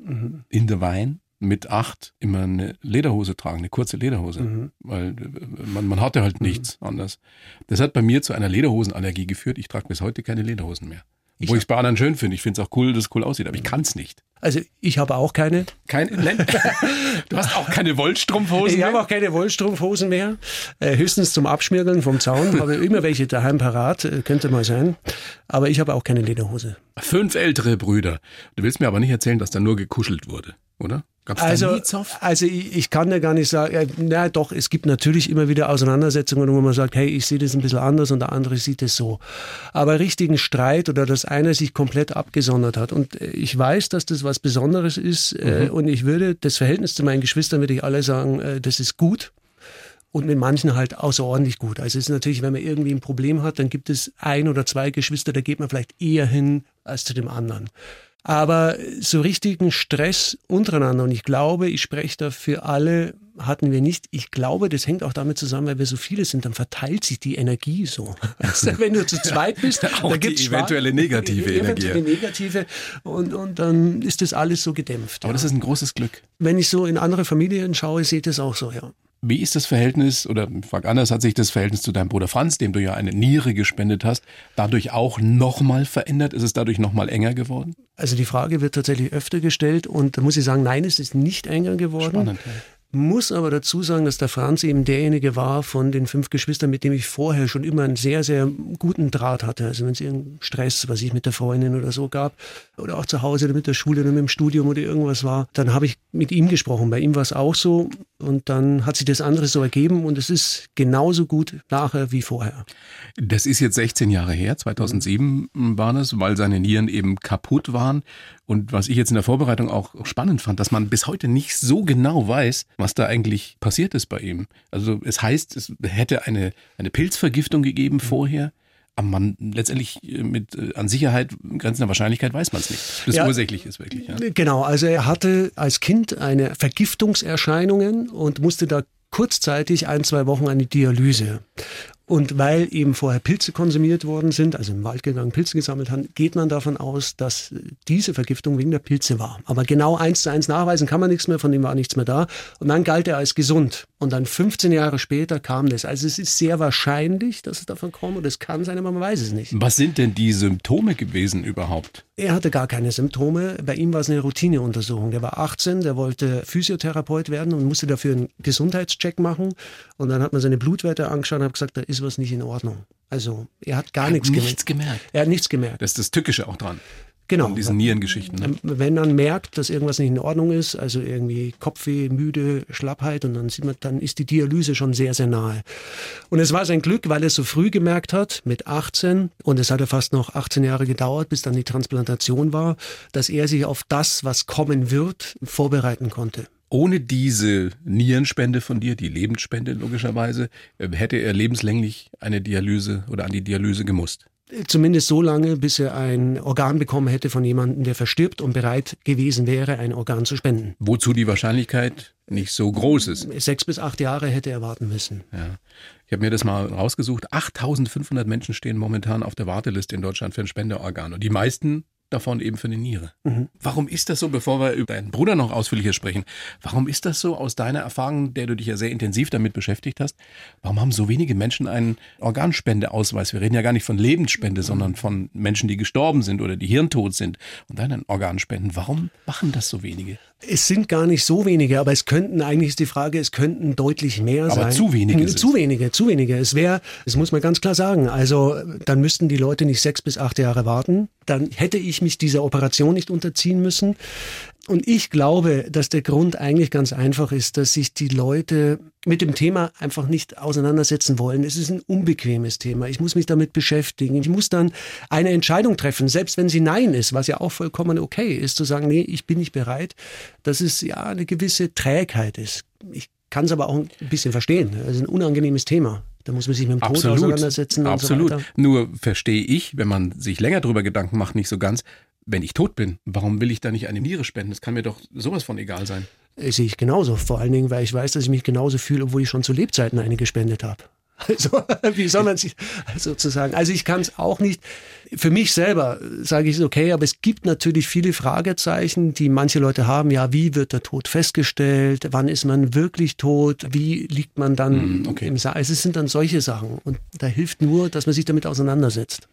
D: in der Wein, mit acht immer eine Lederhose tragen, eine kurze Lederhose,
B: Mhm.
D: weil äh, man, man hatte halt nichts anderes. Das hat bei mir zu einer Lederhosenallergie geführt. Ich trage bis heute keine Lederhosen mehr. Wo ich es bei anderen schön finde. Ich finde es auch cool, dass es cool aussieht, aber ich kann es nicht.
B: Also ich habe auch keine.
D: Kein, nein, du hast auch keine Wollstrumpfhosen
B: Ich habe
D: mehr?
B: auch keine Wollstrumpfhosen mehr. Äh, höchstens zum Abschmirgeln vom Zaun. habe immer welche daheim parat, äh, könnte mal sein. Aber ich habe auch keine Lederhose.
D: Fünf ältere Brüder. Du willst mir aber nicht erzählen, dass da nur gekuschelt wurde, oder? Gab es
B: Also,
D: da nie Zoff?
B: also ich, ich kann ja gar nicht sagen, äh, na doch, es gibt natürlich immer wieder Auseinandersetzungen, wo man sagt, hey, ich sehe das ein bisschen anders und der andere sieht es so. Aber richtigen Streit oder dass einer sich komplett abgesondert hat. Und äh, ich weiß, dass das was Besonderes ist äh, und ich würde, das Verhältnis zu meinen Geschwistern würde ich alle sagen, das ist gut. Und mit manchen halt außerordentlich gut. Also es ist natürlich, wenn man irgendwie ein Problem hat, dann gibt es ein oder zwei Geschwister, da geht man vielleicht eher hin als zu dem anderen. Aber so richtigen Stress untereinander, und ich glaube, ich spreche da für alle, hatten wir nicht. Ich glaube, das hängt auch damit zusammen, weil wir so viele sind, dann verteilt sich die Energie so. Also, wenn du zu zweit bist,
D: Auch
B: da
D: die
B: gibt's
D: eventuelle negative Energie.
B: eventuelle negative und, und dann ist das alles so gedämpft.
D: Aber
B: ja.
D: das ist ein großes Glück.
B: Wenn ich so in andere Familien schaue, sehe das auch so, ja.
D: Wie ist das Verhältnis, oder frag anders, hat sich das Verhältnis zu deinem Bruder Franz, dem du ja eine Niere gespendet hast, dadurch auch nochmal verändert? Ist es dadurch nochmal enger geworden?
B: Also die Frage wird tatsächlich öfter gestellt und da muss ich sagen, nein, es ist nicht enger geworden.
D: Spannend. ja.
B: Muss aber dazu sagen, dass der Franz eben derjenige war von den fünf Geschwistern, mit dem ich vorher schon immer einen sehr, sehr guten Draht hatte. Also wenn es irgendeinen Stress, was ich mit der Freundin oder so gab, oder auch zu Hause oder mit der Schule oder mit dem Studium oder irgendwas war, dann habe ich mit ihm gesprochen. Bei ihm war es auch so und dann hat sich das andere so ergeben und es ist genauso gut nachher wie vorher.
D: Das ist jetzt 16 Jahre her, 2007 war es, weil seine Nieren eben kaputt waren. Und was ich jetzt in der Vorbereitung auch spannend fand, dass man bis heute nicht so genau weiß, was da eigentlich passiert ist bei ihm. Also es heißt, es hätte eine, eine Pilzvergiftung gegeben vorher. Aber man letztendlich äh, mit äh, an Sicherheit grenzender Wahrscheinlichkeit weiß man es nicht. Das
B: Ja.
D: ursächlich ist wirklich. Ja.
B: Genau, also er hatte als Kind eine Vergiftungserscheinungen und musste da kurzzeitig ein, zwei Wochen eine Dialyse. Und weil eben vorher Pilze konsumiert worden sind, also im Wald gegangen, Pilze gesammelt haben, geht man davon aus, dass diese Vergiftung wegen der Pilze war. Aber genau eins zu eins nachweisen kann man nichts mehr, von dem war nichts mehr da. Und dann galt er als gesund. Und dann 15 Jahre später kam das. Also es ist sehr wahrscheinlich, dass es davon kommt und es kann sein, aber man weiß es nicht.
D: Was sind denn die Symptome gewesen überhaupt?
B: Er hatte gar keine Symptome. Bei ihm war es eine Routineuntersuchung. Der war 18, der wollte Physiotherapeut werden und musste dafür einen Gesundheitscheck machen. Und dann hat man seine Blutwerte angeschaut und hat gesagt, da ist was nicht in Ordnung. Also er hat gar nichts,
D: nichts
B: gemerkt.
D: gemerkt.
B: Er hat nichts gemerkt.
D: Das ist das Tückische auch dran.
B: Genau.
D: An diesen Nierengeschichten. Ne?
B: Wenn man merkt, dass irgendwas nicht in Ordnung ist, also irgendwie Kopfweh, müde, Schlappheit, und dann sieht man, dann ist die Dialyse schon sehr, sehr nahe. Und es war sein Glück, weil er es so früh gemerkt hat, mit 18, und es hat ja fast noch 18 Jahre gedauert, bis dann die Transplantation war, dass er sich auf das, was kommen wird, vorbereiten konnte.
D: Ohne diese Nierenspende von dir, die Lebensspende logischerweise, äh, hätte er lebenslänglich eine Dialyse oder an die Dialyse gemusst.
B: Zumindest so lange, bis er ein Organ bekommen hätte von jemandem, der verstirbt und bereit gewesen wäre, ein Organ zu spenden.
D: Wozu die Wahrscheinlichkeit nicht so groß ist.
B: Sechs bis acht Jahre hätte er warten müssen.
D: Ja. Ich habe mir das mal rausgesucht. 8500 Menschen stehen momentan auf der Warteliste in Deutschland für ein Spendeorgan. Und die meisten davon eben für eine Niere. Warum ist das so, bevor wir über deinen Bruder noch ausführlicher sprechen, warum ist das so aus deiner Erfahrung, der du dich ja sehr intensiv damit beschäftigt hast, warum haben so wenige Menschen einen Organspendeausweis? Wir reden ja gar nicht von Lebensspende, sondern von Menschen, die gestorben sind oder die hirntot sind und dann ein Organ spenden. Warum machen das so wenige?
B: Es sind gar nicht so wenige, aber es könnten, eigentlich ist die Frage, es könnten deutlich mehr
D: Aber
B: sein.
D: zu wenige sind
B: Zu wenige, zu wenige. Es wäre, das muss man ganz klar sagen, also dann müssten die Leute nicht sechs bis acht Jahre warten. Dann hätte ich mich dieser Operation nicht unterziehen müssen. Und ich glaube, dass der Grund eigentlich ganz einfach ist, dass sich die Leute mit dem Thema einfach nicht auseinandersetzen wollen. Es ist ein unbequemes Thema. Ich muss mich damit beschäftigen. Ich muss dann eine Entscheidung treffen, selbst wenn sie Nein ist, was ja auch vollkommen okay ist, zu sagen, nee, ich bin nicht bereit, dass es ja eine gewisse Trägheit ist. Ich kann es aber auch ein bisschen verstehen. Es ist ein unangenehmes Thema. Da muss man sich mit dem Tod auseinandersetzen
D: Absolut.
B: so.
D: Nur verstehe ich, wenn man sich länger darüber Gedanken macht, nicht so ganz, wenn ich tot bin, warum will ich da nicht eine Niere spenden? Das kann mir doch sowas von egal sein.
B: Das sehe ich genauso. Vor allen Dingen, weil ich weiß, dass ich mich genauso fühle, obwohl ich schon zu Lebzeiten eine gespendet habe. Also, wie soll man sich sozusagen? Also, ich kann es auch nicht. Für mich selber sage ich es okay, aber es gibt natürlich viele Fragezeichen, die manche Leute haben. Ja, wie wird der Tod festgestellt? Wann ist man wirklich tot? Wie liegt man dann mm, okay. im Saal? Also, es sind dann solche Sachen. Und da hilft nur, dass man sich damit auseinandersetzt.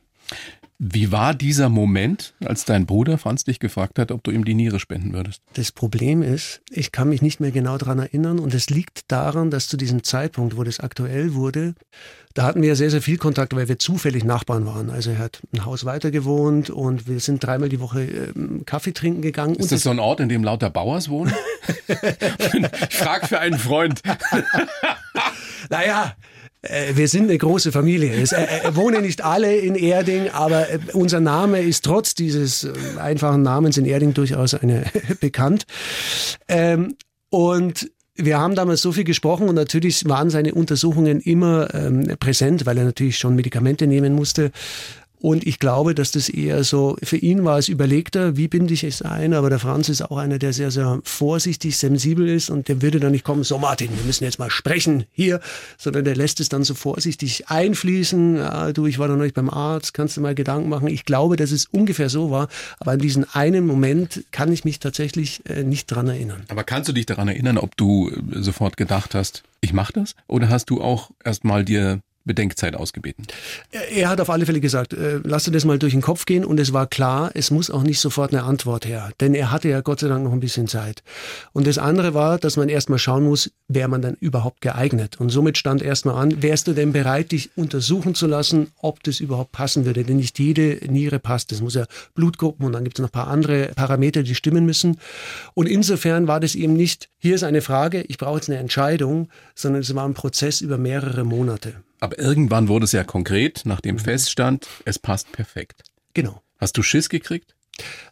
D: Wie war dieser Moment, als dein Bruder Franz dich gefragt hat, ob du ihm die Niere spenden würdest?
B: Das Problem ist, ich kann mich nicht mehr genau daran erinnern und es liegt daran, dass zu diesem Zeitpunkt, wo das aktuell wurde, da hatten wir sehr, sehr viel Kontakt, weil wir zufällig Nachbarn waren. Also er hat ein Haus weiter gewohnt und wir sind dreimal die Woche ähm, Kaffee trinken gegangen.
D: Ist das so ein Ort, in dem lauter Bauers wohnen? ich frage für einen Freund.
B: naja, äh, wir sind eine große Familie. Es äh, äh, wohnen nicht alle in Erding, aber unser Name ist trotz dieses einfachen Namens in Erding durchaus eine bekannt. Ähm, und wir haben damals so viel gesprochen und natürlich waren seine Untersuchungen immer ähm, präsent, weil er natürlich schon Medikamente nehmen musste. Und ich glaube, dass das eher so, für ihn war es überlegter, wie binde ich es ein, aber der Franz ist auch einer, der sehr, sehr vorsichtig, sensibel ist und der würde dann nicht kommen, so Martin, wir müssen jetzt mal sprechen hier, sondern der lässt es dann so vorsichtig einfließen. Ja, du, ich war noch nicht beim Arzt, kannst du mal Gedanken machen. Ich glaube, dass es ungefähr so war, aber an diesen einen Moment kann ich mich tatsächlich äh, nicht dran erinnern.
D: Aber kannst du dich daran erinnern, ob du äh, sofort gedacht hast, ich mach das? Oder hast du auch erst mal dir Bedenkzeit ausgebeten.
B: Er hat auf alle Fälle gesagt, äh, lass dir das mal durch den Kopf gehen und es war klar, es muss auch nicht sofort eine Antwort her, denn er hatte ja Gott sei Dank noch ein bisschen Zeit. Und das andere war, dass man erstmal schauen muss, wäre man dann überhaupt geeignet. Und somit stand erstmal an, wärst du denn bereit, dich untersuchen zu lassen, ob das überhaupt passen würde, denn nicht jede Niere passt. Es muss ja Blutgruppen und dann gibt es noch ein paar andere Parameter, die stimmen müssen. Und insofern war das eben nicht, hier ist eine Frage, ich brauche jetzt eine Entscheidung, sondern es war ein Prozess über mehrere Monate.
D: Aber irgendwann wurde es ja konkret, nachdem mhm. feststand, es passt perfekt.
B: Genau.
D: Hast du Schiss gekriegt?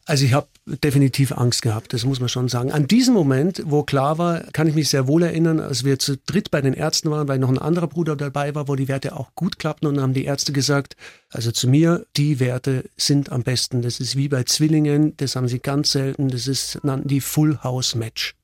B: Also ich habe definitiv Angst gehabt, das muss man schon sagen. An diesem Moment, wo klar war, kann ich mich sehr wohl erinnern, als wir zu dritt bei den Ärzten waren, weil noch ein anderer Bruder dabei war, wo die Werte auch gut klappten und dann haben die Ärzte gesagt, also zu mir, die Werte sind am besten. Das ist wie bei Zwillingen, das haben sie ganz selten, das ist, nannten die Full House Match.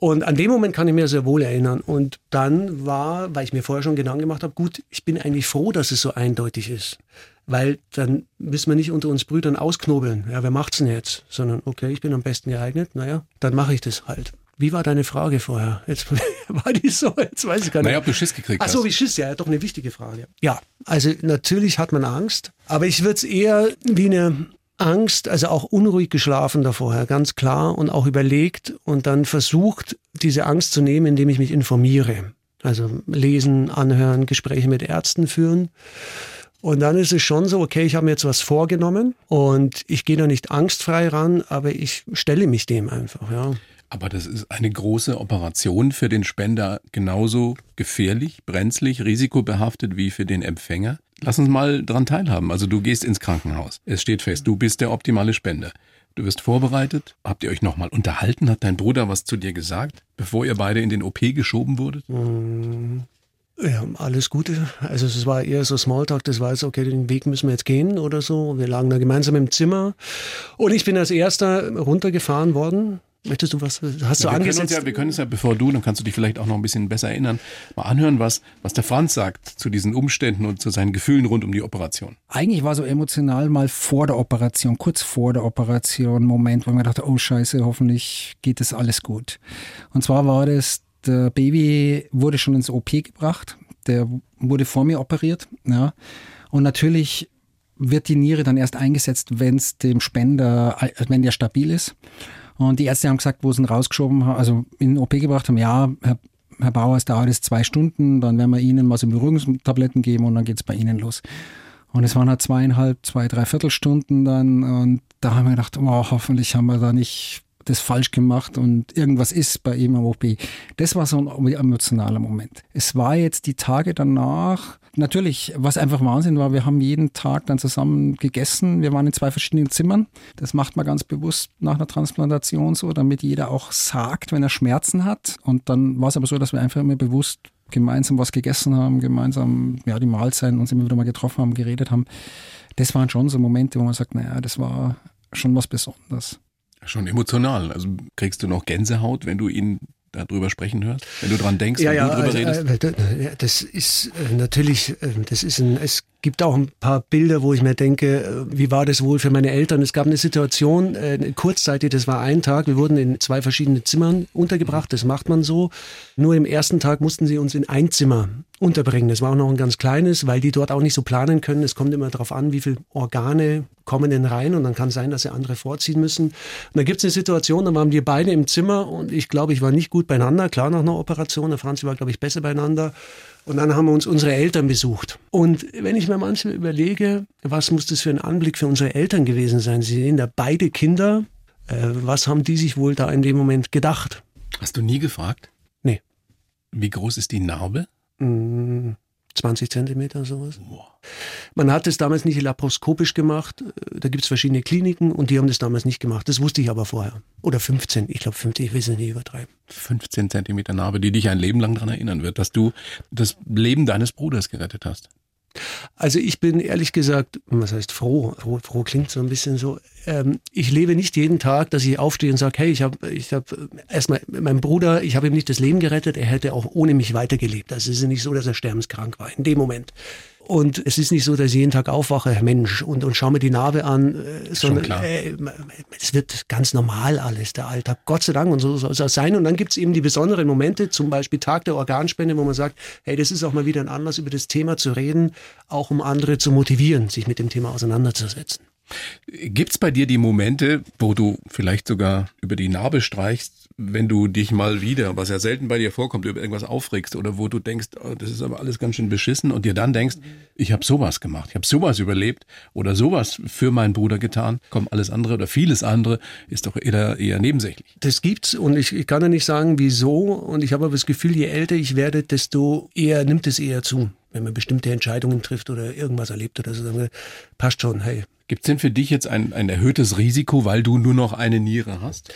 B: Und an dem Moment kann ich mir sehr wohl erinnern. Und dann war, weil ich mir vorher schon Gedanken gemacht habe, gut, ich bin eigentlich froh, dass es so eindeutig ist. Weil dann müssen wir nicht unter uns Brüdern ausknobeln. Ja, wer macht's denn jetzt? Sondern, okay, ich bin am besten geeignet. Naja, dann mache ich das halt. Wie war deine Frage vorher? Jetzt war die so, jetzt weiß ich gar nicht.
D: Naja, ob du Schiss gekriegt
B: hast. Ach so, wie Schiss, ja, doch eine wichtige Frage. Ja, also natürlich hat man Angst, aber ich würde es eher wie eine Angst, also auch unruhig geschlafen davor, ganz klar und auch überlegt und dann versucht, diese Angst zu nehmen, indem ich mich informiere. Also lesen, anhören, Gespräche mit Ärzten führen. Und dann ist es schon so, okay, ich habe mir jetzt was vorgenommen und ich gehe da nicht angstfrei ran, aber ich stelle mich dem einfach, ja.
D: Aber das ist eine große Operation für den Spender genauso gefährlich, brenzlig, risikobehaftet wie für den Empfänger. Lass uns mal dran teilhaben. Also du gehst ins Krankenhaus. Es steht fest, du bist der optimale Spender. Du wirst vorbereitet. Habt ihr euch nochmal unterhalten? Hat dein Bruder was zu dir gesagt, bevor ihr beide in den OP geschoben wurdet?
B: Mm, ja, alles Gute. Also es war eher so Smalltalk, das war jetzt, okay, den Weg müssen wir jetzt gehen oder so. Wir lagen da gemeinsam im Zimmer. Und ich bin als erster runtergefahren worden Möchtest du was? Hast ja, du
D: wir
B: angesetzt?
D: Können ja, wir können es ja, bevor du, dann kannst du dich vielleicht auch noch ein bisschen besser erinnern, mal anhören, was, was der Franz sagt zu diesen Umständen und zu seinen Gefühlen rund um die Operation.
F: Eigentlich war so emotional mal vor der Operation, kurz vor der Operation, Moment, wo ich mir dachte, oh Scheiße, hoffentlich geht das alles gut. Und zwar war das, der Baby wurde schon ins OP gebracht, der wurde vor mir operiert, ja. Und natürlich wird die Niere dann erst eingesetzt, wenn es dem Spender, wenn der stabil ist. Und die Ärzte haben gesagt, wo sie ihn rausgeschoben haben, also in den OP gebracht haben, ja, Herr, Herr Bauer, es dauert jetzt zwei Stunden, dann werden wir Ihnen mal so Beruhigungstabletten geben und dann geht's bei Ihnen los. Und es waren halt zweieinhalb, zwei, drei Viertelstunden dann und da haben wir gedacht, oh, hoffentlich haben wir da nicht das falsch gemacht und irgendwas ist bei ihm am OP. Das war so ein emotionaler Moment. Es war jetzt die Tage danach, natürlich, was einfach Wahnsinn war, wir haben jeden Tag dann zusammen gegessen. Wir waren in zwei verschiedenen Zimmern. Das macht man ganz bewusst nach einer Transplantation so, damit jeder auch sagt, wenn er Schmerzen hat. Und dann war es aber so, dass wir einfach immer bewusst gemeinsam was gegessen haben, gemeinsam ja, die Mahlzeiten uns immer wieder mal getroffen haben, geredet haben. Das waren schon so Momente, wo man sagt, naja, das war schon was Besonderes.
D: Schon emotional. Also kriegst du noch Gänsehaut, wenn du ihn darüber sprechen hörst? Wenn du dran denkst,
B: ja,
D: wenn
B: ja,
D: du drüber
B: also,
D: redest?
B: äh, das ist äh, natürlich, äh, das ist ein, es gibt auch ein paar Bilder, wo ich mir denke, äh, wie war das wohl für meine Eltern? Es gab eine Situation, äh, kurzzeitig, das war ein Tag, wir wurden in zwei verschiedene Zimmern untergebracht, das macht man so. Nur im ersten Tag mussten sie uns in ein Zimmer unterbringen. Das war auch noch ein ganz kleines, weil die dort auch nicht so planen können. Es kommt immer darauf an, wie viele Organe kommen denn rein und dann kann sein, dass sie andere vorziehen müssen. Und dann gibt es eine Situation, da waren wir beide im Zimmer und ich glaube, ich war nicht gut beieinander, klar nach einer Operation, der Franzi war, glaube ich, besser beieinander. Und dann haben wir uns unsere Eltern besucht. Und wenn ich mir manchmal überlege, was muss das für ein Anblick für unsere Eltern gewesen sein? Sie sehen da beide Kinder. Äh, was haben die sich wohl da in dem Moment gedacht?
D: Hast du nie gefragt?
B: Nee.
D: Wie groß ist die Narbe?
B: 20 Zentimeter, sowas. Man hat es damals nicht laparoskopisch gemacht. Da gibt es verschiedene Kliniken und die haben das damals nicht gemacht. Das wusste ich aber vorher. Oder 15, ich glaube 15, ich will es nicht übertreiben.
D: 15 Zentimeter Narbe, die dich ein Leben lang daran erinnern wird, dass du das Leben deines Bruders gerettet hast.
B: Also ich bin ehrlich gesagt, was heißt froh? Froh, froh klingt so ein bisschen so. Ähm, ich lebe nicht jeden Tag, dass ich aufstehe und sage, hey, ich habe ich hab erstmal mein Bruder, ich habe ihm nicht das Leben gerettet, er hätte auch ohne mich weitergelebt. Also es ist nicht so, dass er sterbenskrank war in dem Moment. Und es ist nicht so, dass ich jeden Tag aufwache, Mensch, und, und schaue mir die Narbe an, äh, sondern äh, es wird ganz normal alles, der Alltag. Gott sei Dank, und so soll es sein. Und dann gibt es eben die besonderen Momente, zum Beispiel Tag der Organspende, wo man sagt, hey, das ist auch mal wieder ein Anlass, über das Thema zu reden, auch um andere zu motivieren, sich mit dem Thema auseinanderzusetzen.
D: Gibt's bei dir die Momente, wo du vielleicht sogar über die Narbe streichst, wenn du dich mal wieder, was ja selten bei dir vorkommt, über irgendwas aufregst oder wo du denkst, oh, das ist aber alles ganz schön beschissen und dir dann denkst, ich habe sowas gemacht, ich habe sowas überlebt oder sowas für meinen Bruder getan, komm, alles andere oder vieles andere ist doch eher, eher nebensächlich.
B: Das gibt's und ich, ich kann ja nicht sagen, wieso. Und ich habe aber das Gefühl, je älter ich werde, desto eher nimmt es eher zu. Wenn man bestimmte Entscheidungen trifft oder irgendwas erlebt oder so, dann sagen wir, passt schon, hey.
D: Gibt's denn für dich jetzt ein, ein erhöhtes Risiko, weil du nur noch eine Niere hast?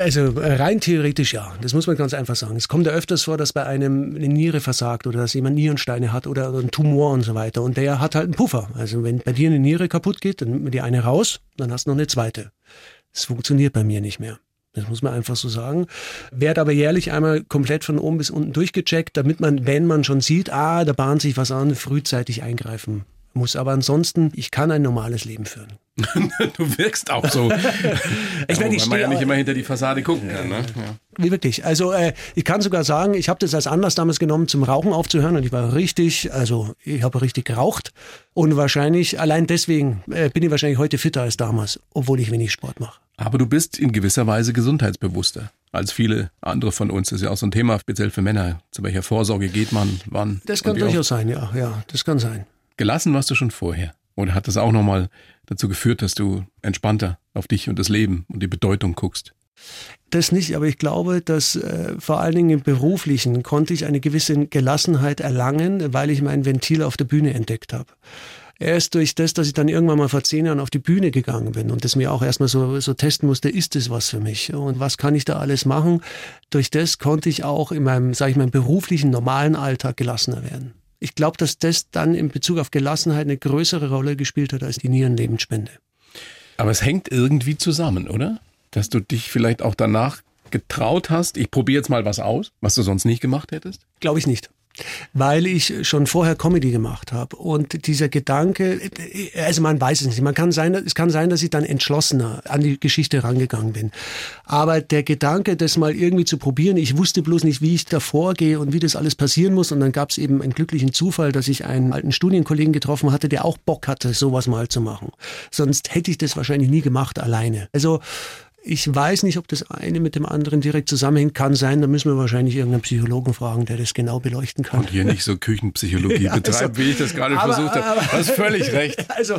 B: Also äh, rein theoretisch ja, das muss man ganz einfach sagen. Es kommt ja öfters vor, dass bei einem eine Niere versagt oder dass jemand Nierensteine hat oder einen Tumor und so weiter. Und der hat halt einen Puffer. Also wenn bei dir eine Niere kaputt geht, dann nimmt man die eine raus, dann hast du noch eine zweite. Das funktioniert bei mir nicht mehr. Das muss man einfach so sagen. Werd aber jährlich einmal komplett von oben bis unten durchgecheckt, damit man, wenn man schon sieht, ah, da bahnt sich was an, frühzeitig eingreifen muss. Aber ansonsten, ich kann ein normales Leben führen.
D: du wirkst auch so.
B: Ich meine, ich
D: Weil man ja nicht immer hinter die Fassade gucken kann. Ne? Ja.
B: Wie wirklich. Also äh, ich kann sogar sagen, ich habe das als Anlass damals genommen, zum Rauchen aufzuhören und ich war richtig, also ich habe richtig geraucht und wahrscheinlich, allein deswegen äh, bin ich wahrscheinlich heute fitter als damals, obwohl ich wenig Sport mache.
D: Aber du bist in gewisser Weise gesundheitsbewusster als viele andere von uns. Das ist ja auch so ein Thema, speziell für Männer. Zu welcher Vorsorge geht man, wann?
B: Das kann durchaus sein, ja, ja, das kann sein.
D: Gelassen warst du schon vorher. Oder hat das auch nochmal dazu geführt, dass du entspannter auf dich und das Leben und die Bedeutung guckst?
B: Das nicht, aber ich glaube, dass äh, vor allen Dingen im Beruflichen konnte ich eine gewisse Gelassenheit erlangen, weil ich mein Ventil auf der Bühne entdeckt habe. Erst durch das, dass ich dann irgendwann mal vor zehn Jahren auf die Bühne gegangen bin und das mir auch erstmal so, so testen musste, ist das was für mich und was kann ich da alles machen? Durch das konnte ich auch in meinem, sage ich mal, beruflichen, normalen Alltag gelassener werden. Ich glaube, dass das dann in Bezug auf Gelassenheit eine größere Rolle gespielt hat als die Nierenlebensspende.
D: Aber es hängt irgendwie zusammen, oder? Dass du dich vielleicht auch danach getraut hast, ich probiere jetzt mal was aus, was du sonst nicht gemacht hättest?
B: Glaube ich nicht. Weil ich schon vorher Comedy gemacht habe. Und dieser Gedanke, also man weiß es nicht. Man kann sein, es kann sein, dass ich dann entschlossener an die Geschichte rangegangen bin. Aber der Gedanke, das mal irgendwie zu probieren, ich wusste bloß nicht, wie ich da vorgehe und wie das alles passieren muss. Und dann gab es eben einen glücklichen Zufall, dass ich einen alten Studienkollegen getroffen hatte, der auch Bock hatte, sowas mal zu machen. Sonst hätte ich das wahrscheinlich nie gemacht alleine. Also ich weiß nicht, ob das eine mit dem anderen direkt zusammenhängt. Kann sein, da müssen wir wahrscheinlich irgendeinen Psychologen fragen, der das genau beleuchten kann.
D: Und hier nicht so Küchenpsychologie
B: Ja,
D: betreiben,
B: also-
D: wie ich das gerade
B: aber-
D: versucht habe. Du hast völlig recht.
B: Also, äh,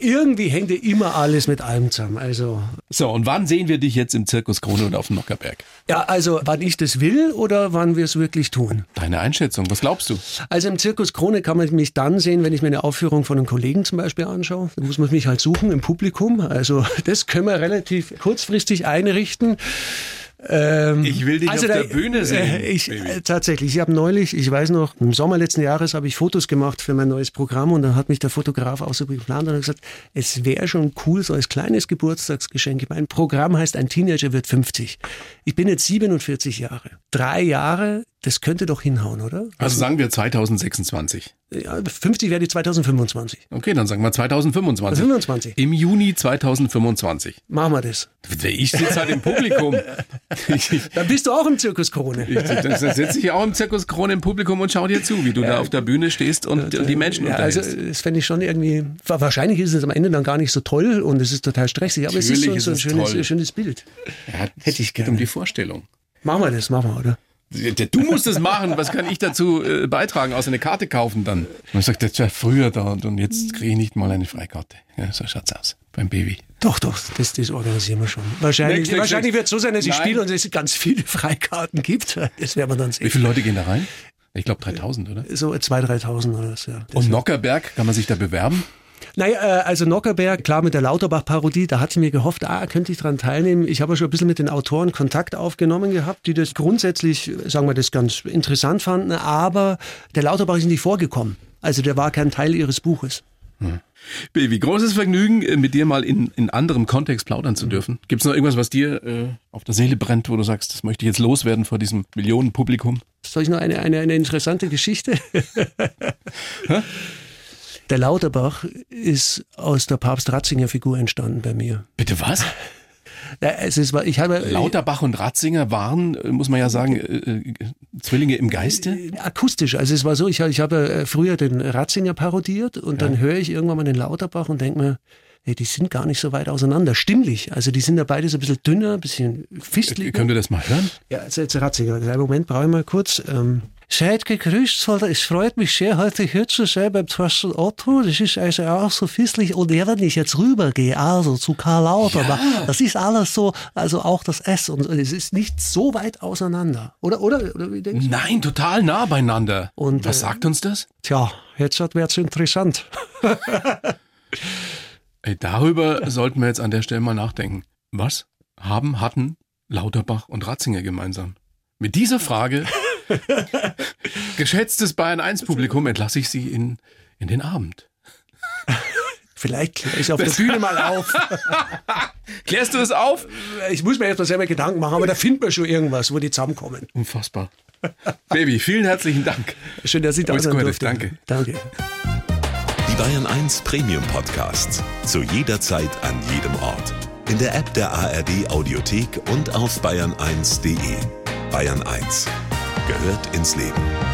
B: irgendwie hängt ja immer alles mit allem zusammen. Also,
D: So, und wann sehen wir dich jetzt im Zirkus Krone und auf dem Nockerberg?
B: ja, also, wann ich das will oder wann wir es wirklich tun?
D: Deine Einschätzung, was glaubst du?
B: Also im Zirkus Krone kann man mich dann sehen, wenn ich mir eine Aufführung von einem Kollegen zum Beispiel anschaue. Da muss man mich halt suchen im Publikum. Also das können wir relativ kurzfristig einrichten. Ähm,
D: Ich will dich
B: also
D: auf
B: da-
D: der Bühne sehen.
B: Äh, ich, äh, tatsächlich, ich habe neulich, ich weiß noch, im Sommer letzten Jahres habe ich Fotos gemacht für mein neues Programm und dann hat mich der Fotograf auch so geplant und hat gesagt, es wäre schon cool, so als kleines Geburtstagsgeschenk. Mein Programm heißt, ein Teenager wird 50. Ich bin jetzt 47 Jahre. Drei Jahre, das könnte doch hinhauen, oder?
D: Also sagen wir 2026.
B: Ja, 50 werde ich 2025.
D: Okay, dann sagen wir 2025.
B: 25.
D: Im Juni 2025.
B: Machen wir das.
D: Ich sitze halt im Publikum.
B: Dann bist du auch im Zirkus Krone.
D: ich, dann sitze ich auch im Zirkus Krone im Publikum und schau dir zu, wie du da auf der Bühne stehst und die Menschen
B: Ja, also
D: unterhältst.
B: das fände ich schon irgendwie, wa- wahrscheinlich ist es am Ende dann gar nicht so toll und es ist total stressig, aber
D: Natürlich
B: es ist so, so ein
D: ist es
B: schönes, schönes Bild.
D: Ja,
B: hätte ich
D: geht
B: gerne.
D: um die Vorstellung.
B: Machen wir das, machen wir, oder?
D: Du musst es machen. Was kann ich dazu äh, beitragen? Außer eine Karte kaufen dann. Man sagt, das war früher da und, und jetzt kriege ich nicht mal eine Freikarte. Ja, so schaut's aus. Beim Baby.
B: Doch, doch, das, das organisieren wir schon. Wahrscheinlich, wahrscheinlich wird es so sein, dass ich spiele und es ganz viele Freikarten gibt. Das werden wir dann
D: Wie
B: sehen.
D: viele Leute gehen da rein? Ich glaube 3000, oder?
B: So 2.000, 3.000 oder so. Ja.
D: Und Nockerberg, kann man sich da bewerben?
B: Naja, äh, also Nockerberg, klar mit der Lauterbach-Parodie, da hatte ich mir gehofft, ah, könnte ich dran teilnehmen. Ich habe schon ein bisschen mit den Autoren Kontakt aufgenommen gehabt, die das grundsätzlich, sagen wir, das ganz interessant fanden, aber der Lauterbach ist nicht vorgekommen. Also der war kein Teil ihres Buches.
D: Baby, großes Vergnügen, äh, mit dir mal in, in anderem Kontext plaudern zu dürfen. Gibt es noch irgendwas, was dir äh, auf der Seele brennt, wo du sagst, das möchte ich jetzt loswerden vor diesem Millionenpublikum?
B: Soll ich noch eine, eine, eine interessante Geschichte? der Lauterbach ist aus der Papst Ratzinger Figur entstanden bei mir.
D: Bitte was?
B: Ja, Es ist, ich habe,
D: Lauterbach und Ratzinger waren, äh, muss man ja sagen, äh, äh, Zwillinge im Geiste.
B: akustisch. Also es war so, ich, ich habe äh, früher den Ratzinger parodiert und dann höre ich irgendwann mal den Lauterbach und denke mir, hey, die sind gar nicht so weit auseinander, stimmlich. Also die sind ja beide so ein bisschen dünner, ein bisschen fistlicher.
D: Könnt ihr das mal hören?
B: Ja, jetzt, jetzt Ratzinger. Einen Moment, brauche ich mal kurz. Ähm, Seid gegrüßt, Soldat. Es freut mich sehr, heute hier zu sein beim Thorsten Otto. Das ist also auch so fisslich. Und wenn ich jetzt rübergehe, also zu Karl Lauterbach, das ist alles so, also auch das S. Und es ist nicht so weit auseinander. Oder, oder, oder wie denkst du?
D: Nein, total nah beieinander.
B: Und,
D: was
B: äh,
D: sagt uns das?
B: Tja, jetzt wird es interessant.
D: Ey, darüber sollten wir jetzt an der Stelle mal nachdenken. Was haben, hatten Lauterbach und Ratzinger gemeinsam? Mit dieser Frage, geschätztes Bayern 1 Publikum, entlasse ich Sie in, in den Abend.
B: Vielleicht kläre ich auf der Bühne mal auf.
D: Klärst du es auf?
B: Ich muss mir jetzt mal selber Gedanken machen, aber da findet man schon irgendwas, wo die zusammenkommen.
D: Unfassbar. Baby, vielen herzlichen Dank.
B: Schön, dass ich da durfte.
D: danke.
B: Danke.
C: Die Bayern 1 Premium Podcasts. Zu jeder Zeit, an jedem Ort. In der App der ARD Audiothek und auf bayern1.de. Bayern 1 gehört ins Leben.